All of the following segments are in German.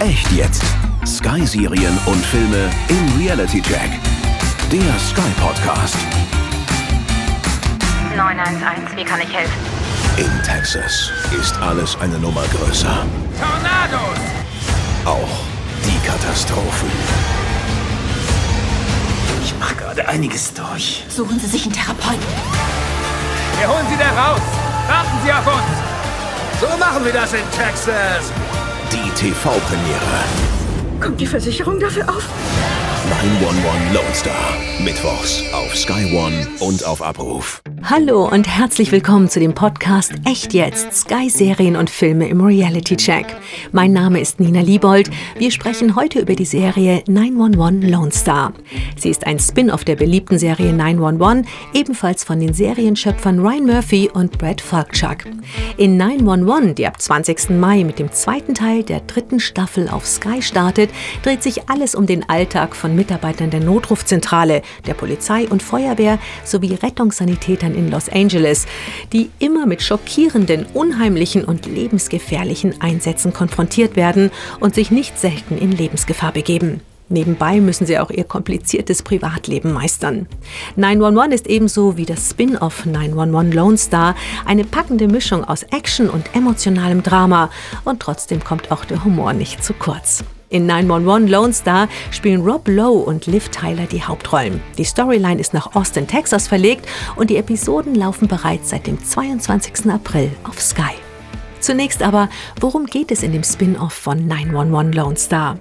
Echt jetzt. Sky-Serien und Filme im Reality Check. Der Sky Podcast. 911, wie kann ich helfen? In Texas ist alles eine Nummer größer. Tornados! Auch die Katastrophen. Ich mache gerade einiges durch. Suchen Sie sich einen Therapeuten. Wir holen sie da raus! Warten Sie auf uns! So machen wir das in Texas! Die TV-Premiere. Kommt die Versicherung dafür auf? 911 Lone Star. Mittwochs auf Sky One und auf Abruf. Hallo und herzlich willkommen zu dem Podcast Echt jetzt Sky Serien und Filme im Reality Check. Mein Name ist Nina Liebold. Wir sprechen heute über die Serie 911 Lone Star. Sie ist ein Spin-off der beliebten Serie 911, ebenfalls von den Serienschöpfern Ryan Murphy und Brad Falkchuk. In 911, die ab 20. Mai mit dem zweiten Teil der dritten Staffel auf Sky startet, dreht sich alles um den Alltag von Mitarbeitern der Notrufzentrale, der Polizei und Feuerwehr sowie Rettungssanitätern in Los Angeles, die immer mit schockierenden, unheimlichen und lebensgefährlichen Einsätzen konfrontiert werden und sich nicht selten in Lebensgefahr begeben. Nebenbei müssen sie auch ihr kompliziertes Privatleben meistern. 911 ist ebenso wie das Spin-off 911 Lone Star eine packende Mischung aus Action und emotionalem Drama und trotzdem kommt auch der Humor nicht zu kurz. In 911 Lone Star spielen Rob Lowe und Liv Tyler die Hauptrollen. Die Storyline ist nach Austin, Texas verlegt und die Episoden laufen bereits seit dem 22. April auf Sky. Zunächst aber, worum geht es in dem Spin-off von 911 Lone Star?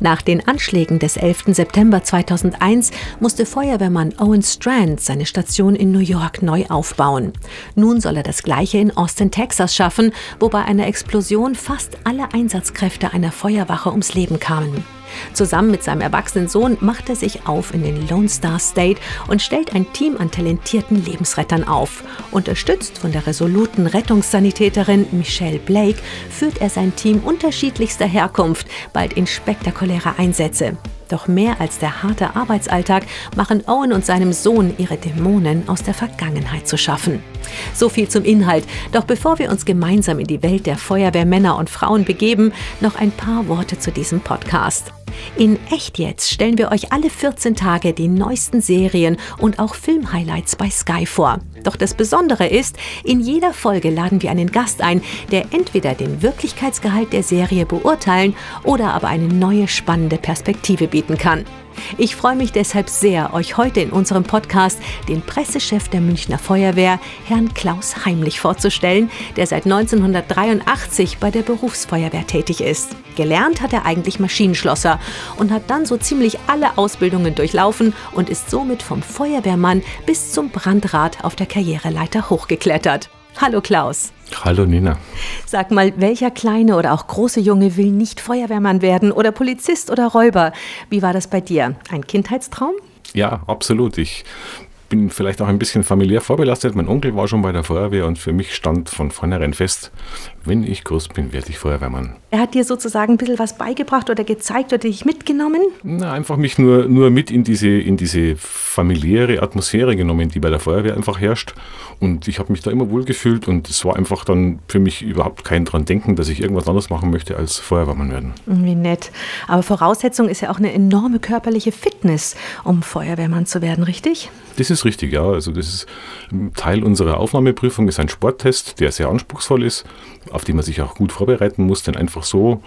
Nach den Anschlägen des 11. September 2001 musste Feuerwehrmann Owen Strand seine Station in New York neu aufbauen. Nun soll er das gleiche in Austin, Texas schaffen, wo bei einer Explosion fast alle Einsatzkräfte einer Feuerwache ums Leben kamen. Zusammen mit seinem erwachsenen Sohn macht er sich auf in den Lone Star State und stellt ein Team an talentierten Lebensrettern auf. Unterstützt von der resoluten Rettungssanitäterin Michelle Blake führt er sein Team unterschiedlichster Herkunft bald in spektakuläre Einsätze. Doch mehr als der harte Arbeitsalltag machen Owen und seinem Sohn ihre Dämonen aus der Vergangenheit zu schaffen. So viel zum Inhalt. Doch bevor wir uns gemeinsam in die Welt der Feuerwehrmänner und Frauen begeben, noch ein paar Worte zu diesem Podcast. In Echt jetzt stellen wir euch alle 14 Tage die neuesten Serien und auch Filmhighlights bei Sky vor. Doch das Besondere ist, in jeder Folge laden wir einen Gast ein, der entweder den Wirklichkeitsgehalt der Serie beurteilen oder aber eine neue spannende Perspektive bieten kann. Ich freue mich deshalb sehr, euch heute in unserem Podcast den Pressechef der Münchner Feuerwehr, Herrn Klaus Heimlich, vorzustellen, der seit 1983 bei der Berufsfeuerwehr tätig ist. Gelernt hat er eigentlich Maschinenschlosser und hat dann so ziemlich alle Ausbildungen durchlaufen und ist somit vom Feuerwehrmann bis zum Brandrat auf der Karriereleiter hochgeklettert. Hallo Klaus. Hallo Nina. Sag mal, welcher kleine oder auch große Junge will nicht Feuerwehrmann werden oder Polizist oder Räuber? Wie war das bei dir? Ein Kindheitstraum? Ja, absolut. Ich bin vielleicht auch ein bisschen familiär vorbelastet. Mein Onkel war schon bei der Feuerwehr und für mich stand von vornherein fest, wenn ich groß bin, werde ich Feuerwehrmann. Er hat dir sozusagen ein bisschen was beigebracht oder gezeigt oder dich mitgenommen? Na, einfach mich nur, nur mit in diese, in diese familiäre Atmosphäre genommen, die bei der Feuerwehr einfach herrscht. Und ich habe mich da immer wohlgefühlt und es war einfach dann für mich überhaupt kein dran denken, dass ich irgendwas anderes machen möchte als Feuerwehrmann werden. Wie nett. Aber Voraussetzung ist ja auch eine enorme körperliche Fitness, um Feuerwehrmann zu werden, richtig? Das ist richtig, ja. Also das ist Teil unserer Aufnahmeprüfung, ist ein Sporttest, der sehr anspruchsvoll ist, auf den man sich auch gut vorbereiten muss, denn einfach so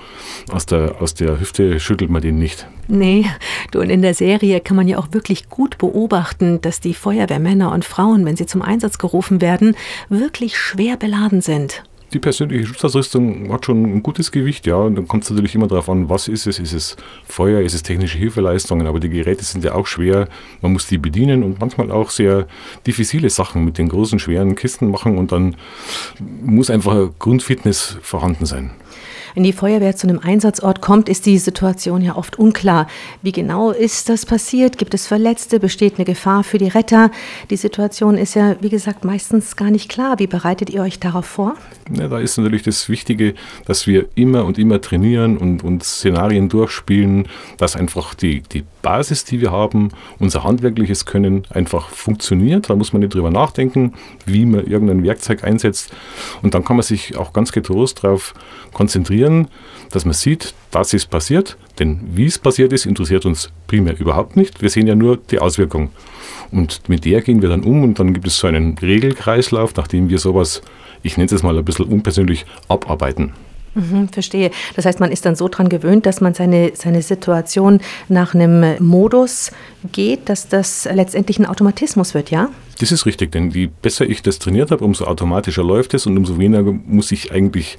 aus der, aus der Hüfte schüttelt man den nicht. Nee, du und in der Serie kann man ja auch wirklich gut beobachten, dass die Feuerwehrmänner und Frauen, wenn sie zum Einsatz gerufen werden, wirklich schwer beladen sind die persönliche Schutzausrüstung hat schon ein gutes Gewicht, ja. Und dann kommt es natürlich immer darauf an, was ist es? Ist es Feuer, ist es technische Hilfeleistungen? Aber die Geräte sind ja auch schwer. Man muss die bedienen und manchmal auch sehr diffizile Sachen mit den großen, schweren Kisten machen und dann muss einfach Grundfitness vorhanden sein. Wenn die Feuerwehr zu einem Einsatzort kommt, ist die Situation ja oft unklar. Wie genau ist das passiert? Gibt es Verletzte? Besteht eine Gefahr für die Retter? Die Situation ist ja, wie gesagt, meistens gar nicht klar. Wie bereitet ihr euch darauf vor? Ja, da ist natürlich das Wichtige, dass wir immer und immer trainieren und, und Szenarien durchspielen, dass einfach die, die Basis, die wir haben, unser handwerkliches Können einfach funktioniert. Da muss man nicht drüber nachdenken, wie man irgendein Werkzeug einsetzt. Und dann kann man sich auch ganz getrost darauf konzentrieren, dokumentieren, dass man sieht, das ist passiert. Denn wie es passiert ist, interessiert uns primär überhaupt nicht. Wir sehen ja nur die Auswirkung. Und mit der gehen wir dann um und dann gibt es so einen Regelkreislauf, nachdem wir sowas, ich nenne es mal ein bisschen unpersönlich, abarbeiten. Mhm, verstehe. Das heißt, man ist dann so dran gewöhnt, dass man seine, seine Situation nach einem Modus geht, dass das letztendlich ein Automatismus wird, ja? Das ist richtig, denn je besser ich das trainiert habe, umso automatischer läuft es und umso weniger muss ich eigentlich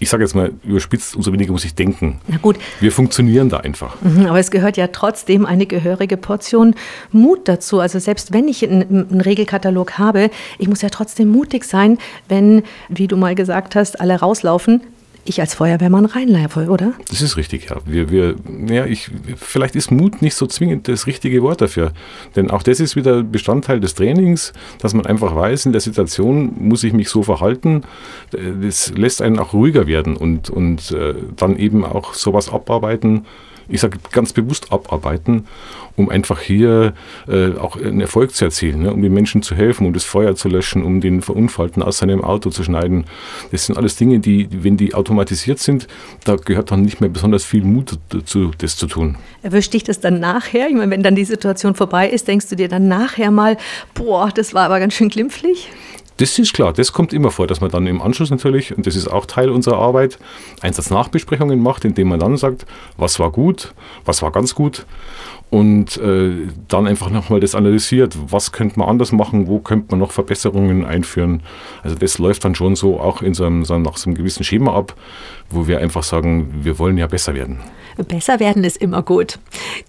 ich sage jetzt mal überspitzt, umso weniger muss ich denken. Na gut. Wir funktionieren da einfach. Mhm, aber es gehört ja trotzdem eine gehörige Portion Mut dazu. Also selbst wenn ich einen, einen Regelkatalog habe, ich muss ja trotzdem mutig sein, wenn, wie du mal gesagt hast, alle rauslaufen, ich als Feuerwehrmann reinlaufe, oder? Das ist richtig, ja. Wir, wir, ja ich, vielleicht ist Mut nicht so zwingend das richtige Wort dafür. Denn auch das ist wieder Bestandteil des Trainings, dass man einfach weiß, in der Situation muss ich mich so verhalten. Das lässt einen auch ruhiger werden und, und äh, dann eben auch sowas abarbeiten, ich sage ganz bewusst abarbeiten, um einfach hier äh, auch einen Erfolg zu erzielen, ne? um den Menschen zu helfen, um das Feuer zu löschen, um den Verunfallten aus seinem Auto zu schneiden. Das sind alles Dinge, die, wenn die automatisiert sind, da gehört dann nicht mehr besonders viel Mut dazu, das zu tun. Erwischt dich das dann nachher? Ich meine, wenn dann die Situation vorbei ist, denkst du dir dann nachher mal, boah, das war aber ganz schön glimpflich? Das ist klar, das kommt immer vor, dass man dann im Anschluss natürlich, und das ist auch Teil unserer Arbeit, Einsatznachbesprechungen macht, indem man dann sagt, was war gut, was war ganz gut und äh, dann einfach nochmal das analysiert, was könnte man anders machen, wo könnte man noch Verbesserungen einführen. Also das läuft dann schon so auch in so einem, so nach so einem gewissen Schema ab, wo wir einfach sagen, wir wollen ja besser werden. Besser werden ist immer gut.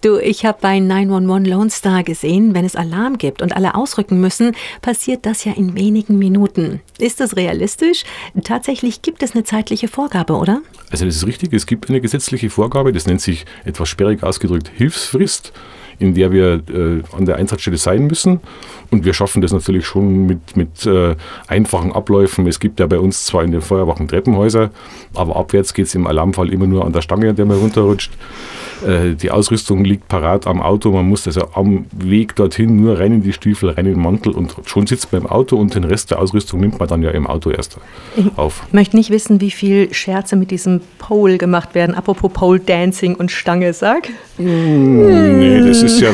Du, ich habe bei 911 Lone Star gesehen, wenn es Alarm gibt und alle ausrücken müssen, passiert das ja in wenigen Minuten. Ist das realistisch? Tatsächlich gibt es eine zeitliche Vorgabe, oder? Also das ist richtig, es gibt eine gesetzliche Vorgabe, das nennt sich etwas sperrig ausgedrückt Hilfsfrist in der wir äh, an der Einsatzstelle sein müssen. Und wir schaffen das natürlich schon mit, mit äh, einfachen Abläufen. Es gibt ja bei uns zwar in den Feuerwachen Treppenhäuser, aber abwärts geht es im Alarmfall immer nur an der Stange, an der man runterrutscht. Äh, die Ausrüstung liegt parat am Auto. Man muss also am Weg dorthin nur rein in die Stiefel, rein in den Mantel und schon sitzt man im Auto und den Rest der Ausrüstung nimmt man dann ja im Auto erst auf. Ich möchte nicht wissen, wie viel Scherze mit diesem Pole gemacht werden. Apropos Pole Dancing und Stange, sag. Mmh, nee, das ist ja.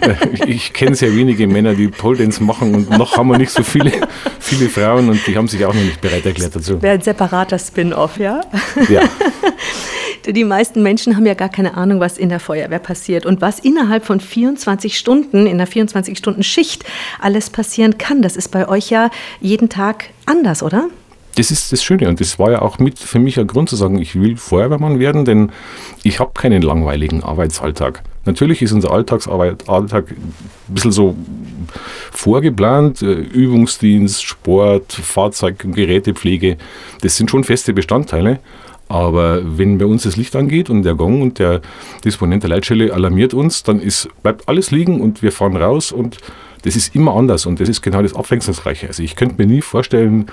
Äh, ich kenne sehr wenige Männer, die Pole Dance machen und noch haben wir nicht so viele, viele Frauen und die haben sich auch noch nicht bereit erklärt dazu. Wäre ein separater Spin-off, ja? Ja. Die meisten Menschen haben ja gar keine Ahnung, was in der Feuerwehr passiert und was innerhalb von 24 Stunden, in einer 24-Stunden-Schicht alles passieren kann. Das ist bei euch ja jeden Tag anders, oder? Das ist das Schöne und das war ja auch mit für mich ein Grund zu sagen, ich will Feuerwehrmann werden, denn ich habe keinen langweiligen Arbeitsalltag. Natürlich ist unser Alltagsarbeit, Alltag ein bisschen so vorgeplant, äh, Übungsdienst, Sport, Fahrzeug- Gerätepflege, das sind schon feste Bestandteile. Aber wenn bei uns das Licht angeht und der Gong und der Disponent der Leitstelle alarmiert uns, dann ist, bleibt alles liegen und wir fahren raus und das ist immer anders und das ist genau das Abwechslungsreiche. Also ich könnte mir nie vorstellen,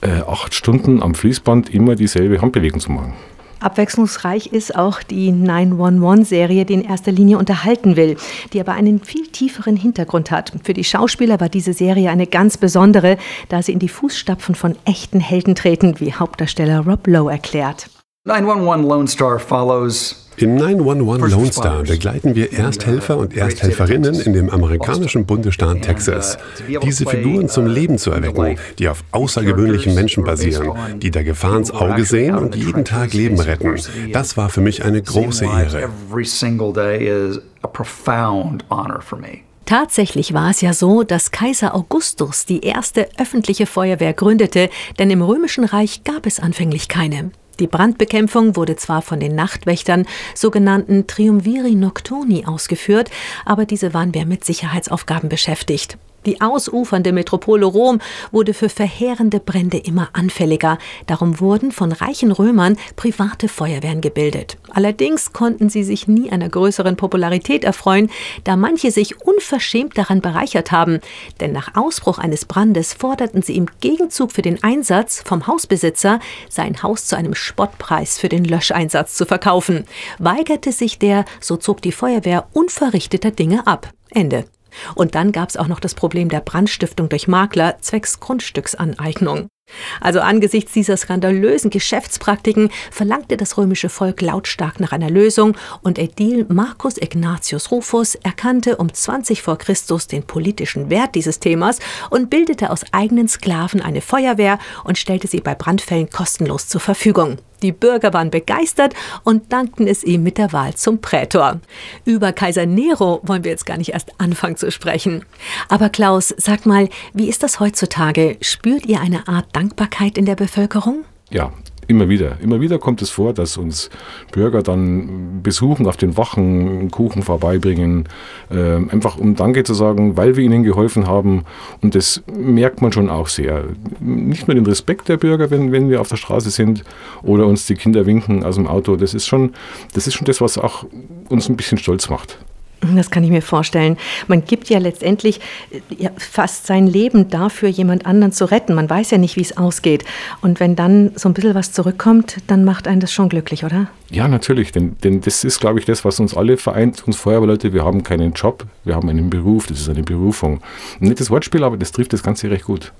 äh, acht Stunden am Fließband immer dieselbe Handbewegung zu machen. Abwechslungsreich ist auch die 911-Serie, die in erster Linie unterhalten will, die aber einen viel tieferen Hintergrund hat. Für die Schauspieler war diese Serie eine ganz besondere, da sie in die Fußstapfen von echten Helden treten, wie Hauptdarsteller Rob Lowe erklärt. 911 Lone Star follows im 911 Lone Star begleiten wir Ersthelfer und Ersthelferinnen in dem amerikanischen Bundesstaat Texas. Diese Figuren zum Leben zu erwecken, die auf außergewöhnlichen Menschen basieren, die der Gefahr ins Auge sehen und jeden Tag Leben retten. Das war für mich eine große Ehre. Tatsächlich war es ja so, dass Kaiser Augustus die erste öffentliche Feuerwehr gründete, denn im römischen Reich gab es anfänglich keine. Die Brandbekämpfung wurde zwar von den Nachtwächtern, sogenannten Triumviri Nocturni, ausgeführt, aber diese waren mehr mit Sicherheitsaufgaben beschäftigt. Die ausufernde Metropole Rom wurde für verheerende Brände immer anfälliger. Darum wurden von reichen Römern private Feuerwehren gebildet. Allerdings konnten sie sich nie einer größeren Popularität erfreuen, da manche sich unverschämt daran bereichert haben. Denn nach Ausbruch eines Brandes forderten sie im Gegenzug für den Einsatz vom Hausbesitzer, sein Haus zu einem Spottpreis für den Löscheinsatz zu verkaufen. Weigerte sich der, so zog die Feuerwehr unverrichteter Dinge ab. Ende. Und dann gab es auch noch das Problem der Brandstiftung durch Makler zwecks Grundstücksaneignung. Also angesichts dieser skandalösen Geschäftspraktiken verlangte das römische Volk lautstark nach einer Lösung und Ädil Marcus Ignatius Rufus erkannte um 20 vor Christus den politischen Wert dieses Themas und bildete aus eigenen Sklaven eine Feuerwehr und stellte sie bei Brandfällen kostenlos zur Verfügung. Die Bürger waren begeistert und dankten es ihm mit der Wahl zum Prätor. Über Kaiser Nero wollen wir jetzt gar nicht erst anfangen zu sprechen. Aber Klaus, sag mal, wie ist das heutzutage? Spürt ihr eine Art Dankbarkeit in der Bevölkerung? Ja, Immer wieder. Immer wieder kommt es vor, dass uns Bürger dann besuchen, auf den Wachen Kuchen vorbeibringen, äh, einfach um Danke zu sagen, weil wir ihnen geholfen haben. Und das merkt man schon auch sehr. Nicht nur den Respekt der Bürger, wenn, wenn wir auf der Straße sind oder uns die Kinder winken aus dem Auto. Das ist schon das, ist schon das was auch uns ein bisschen stolz macht. Das kann ich mir vorstellen. Man gibt ja letztendlich ja, fast sein Leben dafür, jemand anderen zu retten. Man weiß ja nicht, wie es ausgeht. Und wenn dann so ein bisschen was zurückkommt, dann macht einen das schon glücklich, oder? Ja, natürlich. Denn, denn das ist, glaube ich, das, was uns alle vereint, uns Feuerwehrleute. Wir haben keinen Job, wir haben einen Beruf. Das ist eine Berufung. Ein nettes Wortspiel, aber das trifft das Ganze recht gut.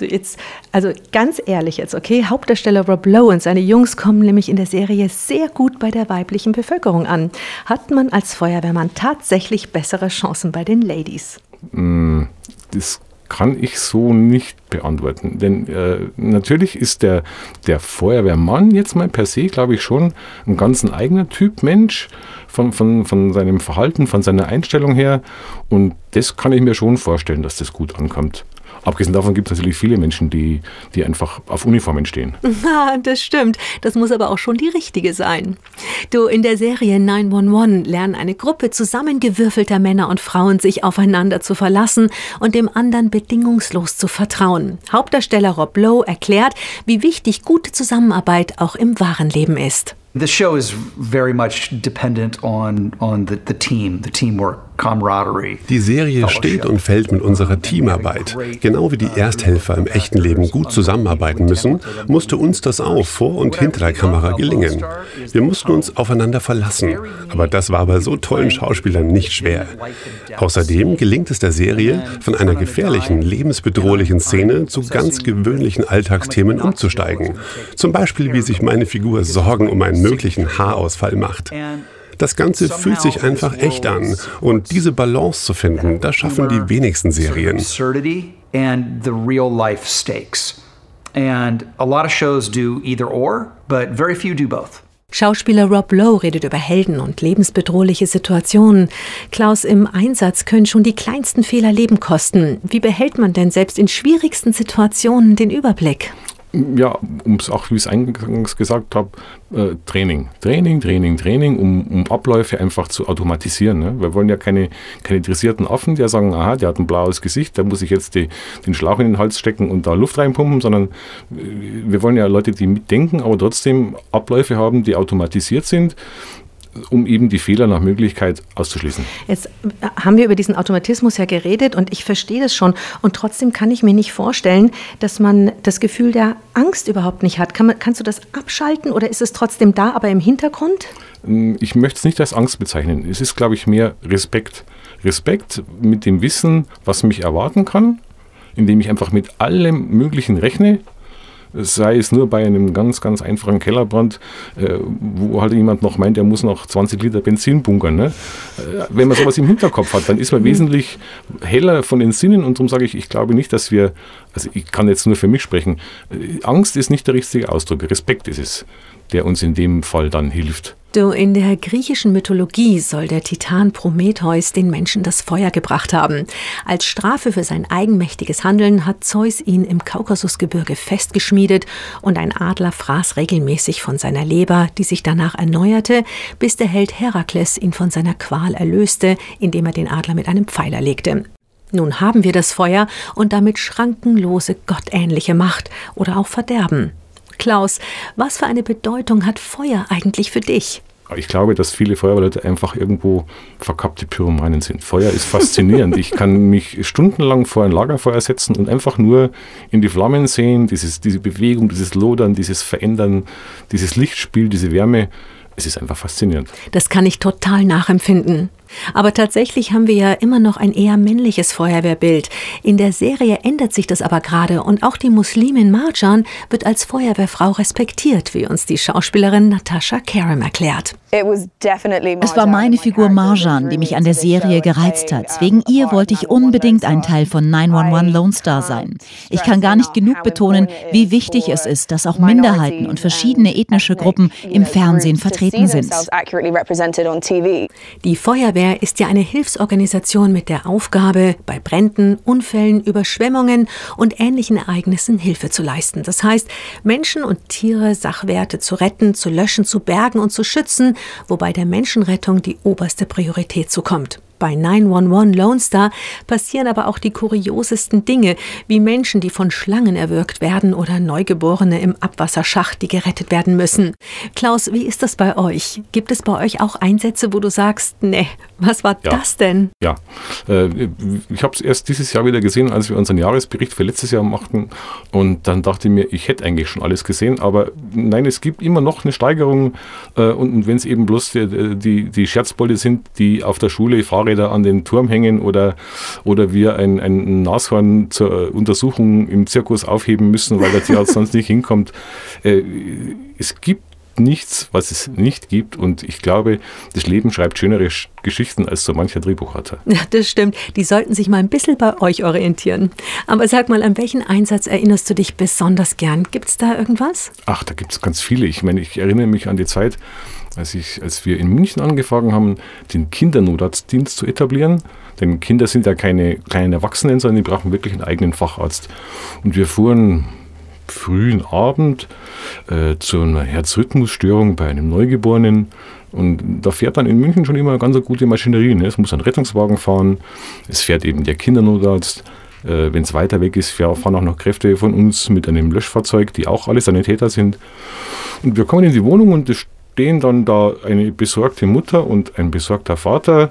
Jetzt, also ganz ehrlich jetzt, okay, Hauptdarsteller Rob Lowe und seine Jungs kommen nämlich in der Serie sehr gut bei der weiblichen Bevölkerung an. Hat man als Feuerwehrmann tatsächlich bessere Chancen bei den Ladies? Mm, das kann ich so nicht beantworten. Denn äh, natürlich ist der, der Feuerwehrmann jetzt mal per se, glaube ich, schon ein ganz eigener Typ Mensch von, von, von seinem Verhalten, von seiner Einstellung her. Und das kann ich mir schon vorstellen, dass das gut ankommt. Abgesehen davon gibt es natürlich viele Menschen, die, die einfach auf Uniformen stehen. das stimmt. Das muss aber auch schon die richtige sein. Du, in der Serie 911 lernen eine Gruppe zusammengewürfelter Männer und Frauen sich aufeinander zu verlassen und dem anderen bedingungslos zu vertrauen. Hauptdarsteller Rob Lowe erklärt, wie wichtig gute Zusammenarbeit auch im wahren Leben ist. The show is very much dependent on, on the, the team, the teamwork. Die Serie steht und fällt mit unserer Teamarbeit. Genau wie die Ersthelfer im echten Leben gut zusammenarbeiten müssen, musste uns das auch vor und hinter der Kamera gelingen. Wir mussten uns aufeinander verlassen. Aber das war bei so tollen Schauspielern nicht schwer. Außerdem gelingt es der Serie, von einer gefährlichen, lebensbedrohlichen Szene zu ganz gewöhnlichen Alltagsthemen umzusteigen. Zum Beispiel, wie sich meine Figur Sorgen um einen möglichen Haarausfall macht. Das Ganze fühlt sich einfach echt an. Und diese Balance zu finden, das schaffen die wenigsten Serien. And a lot of shows do either or, but very few do both. Schauspieler Rob Lowe redet über Helden und lebensbedrohliche Situationen. Klaus, im Einsatz können schon die kleinsten Fehler Leben kosten. Wie behält man denn selbst in schwierigsten Situationen den Überblick? Ja, um es auch, wie ich es eingangs gesagt habe, äh, Training. Training, Training, Training, um, um Abläufe einfach zu automatisieren. Ne? Wir wollen ja keine, keine dressierten Affen, die sagen, aha, der hat ein blaues Gesicht, da muss ich jetzt die, den Schlauch in den Hals stecken und da Luft reinpumpen, sondern äh, wir wollen ja Leute, die mitdenken, aber trotzdem Abläufe haben, die automatisiert sind um eben die Fehler nach Möglichkeit auszuschließen. Jetzt haben wir über diesen Automatismus ja geredet und ich verstehe das schon. Und trotzdem kann ich mir nicht vorstellen, dass man das Gefühl der Angst überhaupt nicht hat. Kann man, kannst du das abschalten oder ist es trotzdem da, aber im Hintergrund? Hm, ich möchte es nicht als Angst bezeichnen. Es ist, glaube ich, mehr Respekt. Respekt mit dem Wissen, was mich erwarten kann, indem ich einfach mit allem Möglichen rechne, sei es nur bei einem ganz, ganz einfachen Kellerbrand, äh, wo halt jemand noch meint, er muss noch 20 Liter Benzin bunkern. Ne? Äh, wenn man sowas im Hinterkopf hat, dann ist man wesentlich heller von den Sinnen und darum sage ich, ich glaube nicht, dass wir, also ich kann jetzt nur für mich sprechen, äh, Angst ist nicht der richtige Ausdruck, Respekt ist es, der uns in dem Fall dann hilft. In der griechischen Mythologie soll der Titan Prometheus den Menschen das Feuer gebracht haben. Als Strafe für sein eigenmächtiges Handeln hat Zeus ihn im Kaukasusgebirge festgeschmiedet und ein Adler fraß regelmäßig von seiner Leber, die sich danach erneuerte, bis der Held Herakles ihn von seiner Qual erlöste, indem er den Adler mit einem Pfeiler legte. Nun haben wir das Feuer und damit schrankenlose gottähnliche Macht oder auch Verderben. Klaus, was für eine Bedeutung hat Feuer eigentlich für dich? Ich glaube, dass viele Feuerwehrleute einfach irgendwo verkappte Pyromanen sind. Feuer ist faszinierend. ich kann mich stundenlang vor ein Lagerfeuer setzen und einfach nur in die Flammen sehen, dieses, diese Bewegung, dieses Lodern, dieses Verändern, dieses Lichtspiel, diese Wärme. Es ist einfach faszinierend. Das kann ich total nachempfinden. Aber tatsächlich haben wir ja immer noch ein eher männliches Feuerwehrbild. In der Serie ändert sich das aber gerade und auch die Muslimin Marjan wird als Feuerwehrfrau respektiert, wie uns die Schauspielerin Natasha Karam erklärt. Es war meine Figur Marjan, die mich an der Serie gereizt hat. Wegen ihr wollte ich unbedingt ein Teil von 911 Lone Star sein. Ich kann gar nicht genug betonen, wie wichtig es ist, dass auch Minderheiten und verschiedene ethnische Gruppen im Fernsehen vertreten sind. Die Feuerwehr ist ja eine Hilfsorganisation mit der Aufgabe, bei Bränden, Unfällen, Überschwemmungen und ähnlichen Ereignissen Hilfe zu leisten. Das heißt, Menschen und Tiere, Sachwerte zu retten, zu löschen, zu bergen und zu schützen, wobei der Menschenrettung die oberste Priorität zukommt. Bei 911 Lone Star passieren aber auch die kuriosesten Dinge, wie Menschen, die von Schlangen erwürgt werden oder Neugeborene im Abwasserschacht, die gerettet werden müssen. Klaus, wie ist das bei euch? Gibt es bei euch auch Einsätze, wo du sagst, nee, was war ja. das denn? Ja, äh, ich habe es erst dieses Jahr wieder gesehen, als wir unseren Jahresbericht für letztes Jahr machten und dann dachte ich mir, ich hätte eigentlich schon alles gesehen, aber nein, es gibt immer noch eine Steigerung äh, und wenn es eben bloß die, die, die Scherzbolle sind, die auf der Schule fahren Fahrräder an den Turm hängen oder, oder wir ein, ein Nashorn zur Untersuchung im Zirkus aufheben müssen, weil der Tierarzt sonst nicht hinkommt. Äh, es gibt nichts, was es nicht gibt. Und ich glaube, das Leben schreibt schönere Geschichten als so mancher Drehbuchautor. Ja, das stimmt. Die sollten sich mal ein bisschen bei euch orientieren. Aber sag mal, an welchen Einsatz erinnerst du dich besonders gern? Gibt es da irgendwas? Ach, da gibt es ganz viele. Ich meine, ich erinnere mich an die Zeit, als, ich, als wir in München angefangen haben, den Kindernotarztdienst zu etablieren. Denn Kinder sind ja keine kleinen Erwachsenen, sondern die brauchen wirklich einen eigenen Facharzt. Und wir fuhren frühen Abend äh, zu einer Herzrhythmusstörung bei einem Neugeborenen. Und da fährt dann in München schon immer eine ganz gute Maschinerie. Ne? Es muss ein Rettungswagen fahren, es fährt eben der Kindernotarzt. Äh, Wenn es weiter weg ist, fahren auch noch Kräfte von uns mit einem Löschfahrzeug, die auch alle Sanitäter sind. Und wir kommen in die Wohnung und es stehen dann da eine besorgte Mutter und ein besorgter Vater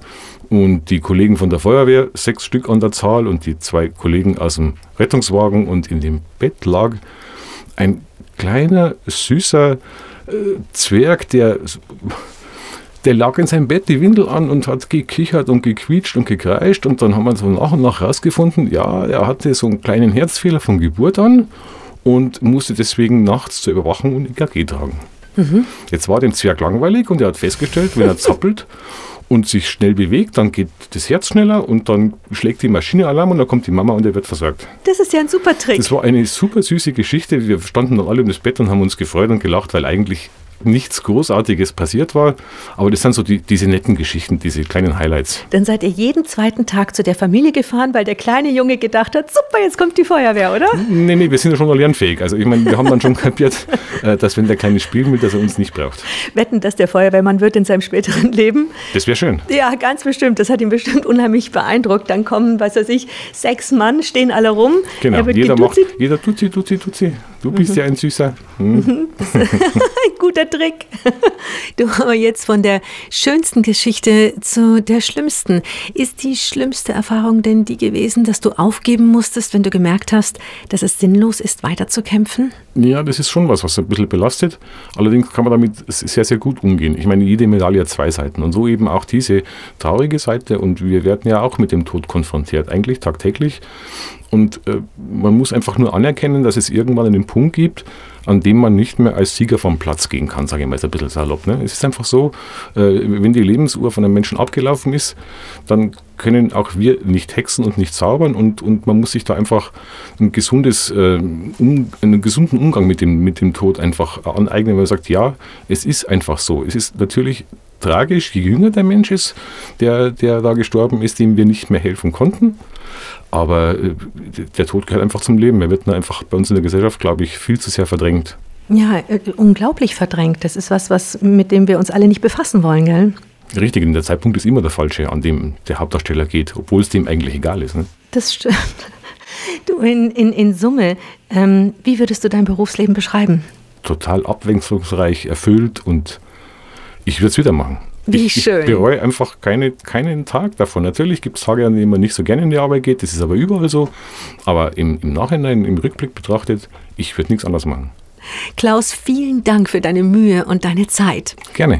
und die Kollegen von der Feuerwehr, sechs Stück an der Zahl und die zwei Kollegen aus dem Rettungswagen und in dem Bett lag ein kleiner, süßer äh, Zwerg, der, der lag in seinem Bett die Windel an und hat gekichert und gequietscht und gekreischt und dann haben wir so nach und nach herausgefunden, ja, er hatte so einen kleinen Herzfehler von Geburt an und musste deswegen nachts zur Überwachung und EKG tragen. Mhm. Jetzt war dem Zwerg langweilig und er hat festgestellt, wenn er zappelt und sich schnell bewegt, dann geht das Herz schneller und dann schlägt die Maschine Alarm und dann kommt die Mama und er wird versorgt. Das ist ja ein super Trick. Das war eine super süße Geschichte. Wir standen dann alle um das Bett und haben uns gefreut und gelacht, weil eigentlich nichts Großartiges passiert war. Aber das sind so die, diese netten Geschichten, diese kleinen Highlights. Dann seid ihr jeden zweiten Tag zu der Familie gefahren, weil der kleine Junge gedacht hat, super, jetzt kommt die Feuerwehr, oder? Nee, nee, wir sind ja schon mal lernfähig. Also ich meine, wir haben dann schon kapiert, äh, dass wenn der Kleine spielen will, dass er uns nicht braucht. Wetten, dass der Feuerwehrmann wird in seinem späteren Leben? Das wäre schön. Ja, ganz bestimmt. Das hat ihn bestimmt unheimlich beeindruckt. Dann kommen, was weiß ich, sechs Mann, stehen alle rum. Genau, jeder macht, jeder tut sie, tut sie, tut sie. Du bist mhm. ja ein Süßer. Hm. ein guter Trick. Du aber jetzt von der schönsten Geschichte zu der schlimmsten. Ist die schlimmste Erfahrung denn die gewesen, dass du aufgeben musstest, wenn du gemerkt hast, dass es sinnlos ist, weiterzukämpfen? Ja, das ist schon was, was ein bisschen belastet. Allerdings kann man damit sehr, sehr gut umgehen. Ich meine, jede Medaille hat zwei Seiten und so eben auch diese traurige Seite. Und wir werden ja auch mit dem Tod konfrontiert, eigentlich tagtäglich. Und äh, man muss einfach nur anerkennen, dass es irgendwann einen Punkt gibt, an dem man nicht mehr als Sieger vom Platz gehen kann, sage ich mal jetzt ein bisschen salopp. Ne? Es ist einfach so, äh, wenn die Lebensuhr von einem Menschen abgelaufen ist, dann können auch wir nicht hexen und nicht zaubern und, und man muss sich da einfach ein gesundes, äh, um, einen gesunden Umgang mit dem, mit dem Tod einfach aneignen, weil man sagt, ja, es ist einfach so. Es ist natürlich tragisch, je jünger der Mensch ist, der, der da gestorben ist, dem wir nicht mehr helfen konnten. Aber äh, der Tod gehört einfach zum Leben. Er wird nur einfach bei uns in der Gesellschaft, glaube ich, viel zu sehr verdrängt. Ja, äh, unglaublich verdrängt. Das ist was, was, mit dem wir uns alle nicht befassen wollen, gell? Richtig, und der Zeitpunkt ist immer der falsche, an dem der Hauptdarsteller geht, obwohl es dem eigentlich egal ist. Ne? Das stimmt. Du, in, in, in Summe, ähm, wie würdest du dein Berufsleben beschreiben? Total abwechslungsreich, erfüllt und ich würde es wieder machen. Wie ich, schön. Ich bereue einfach keine, keinen Tag davon. Natürlich gibt es Tage, an denen man nicht so gerne in die Arbeit geht, das ist aber überall so. Aber im, im Nachhinein, im Rückblick betrachtet, ich würde nichts anderes machen. Klaus, vielen Dank für deine Mühe und deine Zeit. Gerne.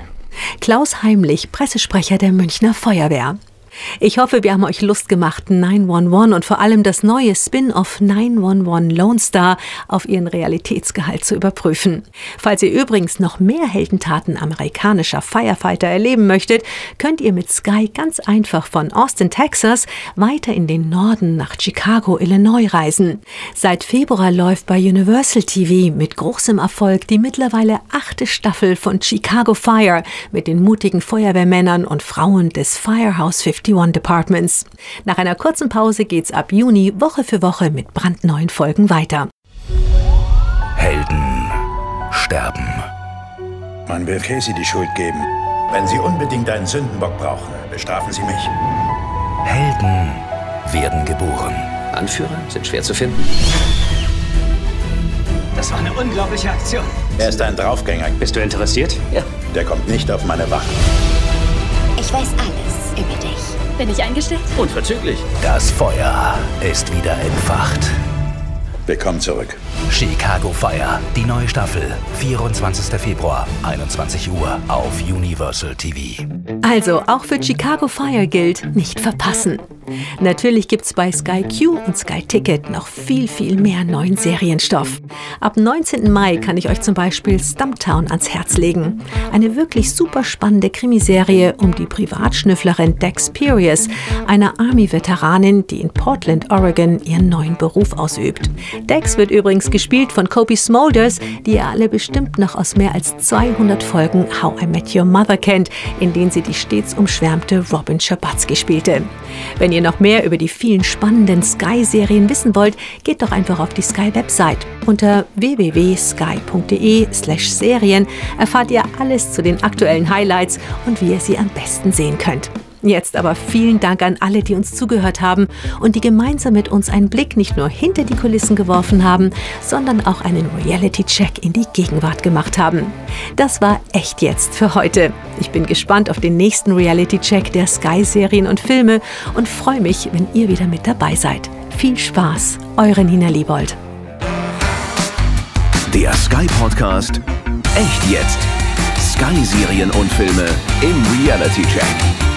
Klaus Heimlich, Pressesprecher der Münchner Feuerwehr. Ich hoffe, wir haben euch Lust gemacht, 911 und vor allem das neue Spin-off 911 Lone Star auf ihren Realitätsgehalt zu überprüfen. Falls ihr übrigens noch mehr Heldentaten amerikanischer Firefighter erleben möchtet, könnt ihr mit Sky ganz einfach von Austin, Texas weiter in den Norden nach Chicago, Illinois reisen. Seit Februar läuft bei Universal TV mit großem Erfolg die mittlerweile achte Staffel von Chicago Fire mit den mutigen Feuerwehrmännern und Frauen des Firehouse 50 51 Departments. Nach einer kurzen Pause geht's ab Juni Woche für Woche mit brandneuen Folgen weiter. Helden sterben. Man will Casey die Schuld geben. Wenn Sie unbedingt einen Sündenbock brauchen, bestrafen Sie mich. Helden werden geboren. Anführer sind schwer zu finden. Das war eine unglaubliche Aktion. Er ist ein Draufgänger. Bist du interessiert? Ja. Der kommt nicht auf meine Wache. Ich weiß alles über dich. Bin ich eingestellt? Unverzüglich. Das Feuer ist wieder entfacht. Willkommen zurück. Chicago Fire, die neue Staffel. 24. Februar, 21 Uhr auf Universal TV. Also, auch für Chicago Fire gilt, nicht verpassen. Natürlich gibt's bei Sky Q und Sky Ticket noch viel, viel mehr neuen Serienstoff. Ab 19. Mai kann ich euch zum Beispiel Stumptown ans Herz legen. Eine wirklich super spannende Krimiserie um die Privatschnüfflerin Dex Perius, eine Army-Veteranin, die in Portland, Oregon ihren neuen Beruf ausübt. Dex wird übrigens gespielt von Kobe Smulders, die ihr alle bestimmt noch aus mehr als 200 Folgen How I Met Your Mother kennt, in denen sie die stets umschwärmte Robin Schabatzky spielte. Wenn ihr noch mehr über die vielen spannenden Sky-Serien wissen wollt, geht doch einfach auf die Sky-Website. Unter www.sky.de/serien erfahrt ihr alles zu den aktuellen Highlights und wie ihr sie am besten sehen könnt. Jetzt aber vielen Dank an alle, die uns zugehört haben und die gemeinsam mit uns einen Blick nicht nur hinter die Kulissen geworfen haben, sondern auch einen Reality-Check in die Gegenwart gemacht haben. Das war echt jetzt für heute. Ich bin gespannt auf den nächsten Reality-Check der Sky-Serien und Filme und freue mich, wenn ihr wieder mit dabei seid. Viel Spaß, eure Nina Liebold. Der Sky Podcast Echt jetzt. Sky Serien und Filme im Reality Check.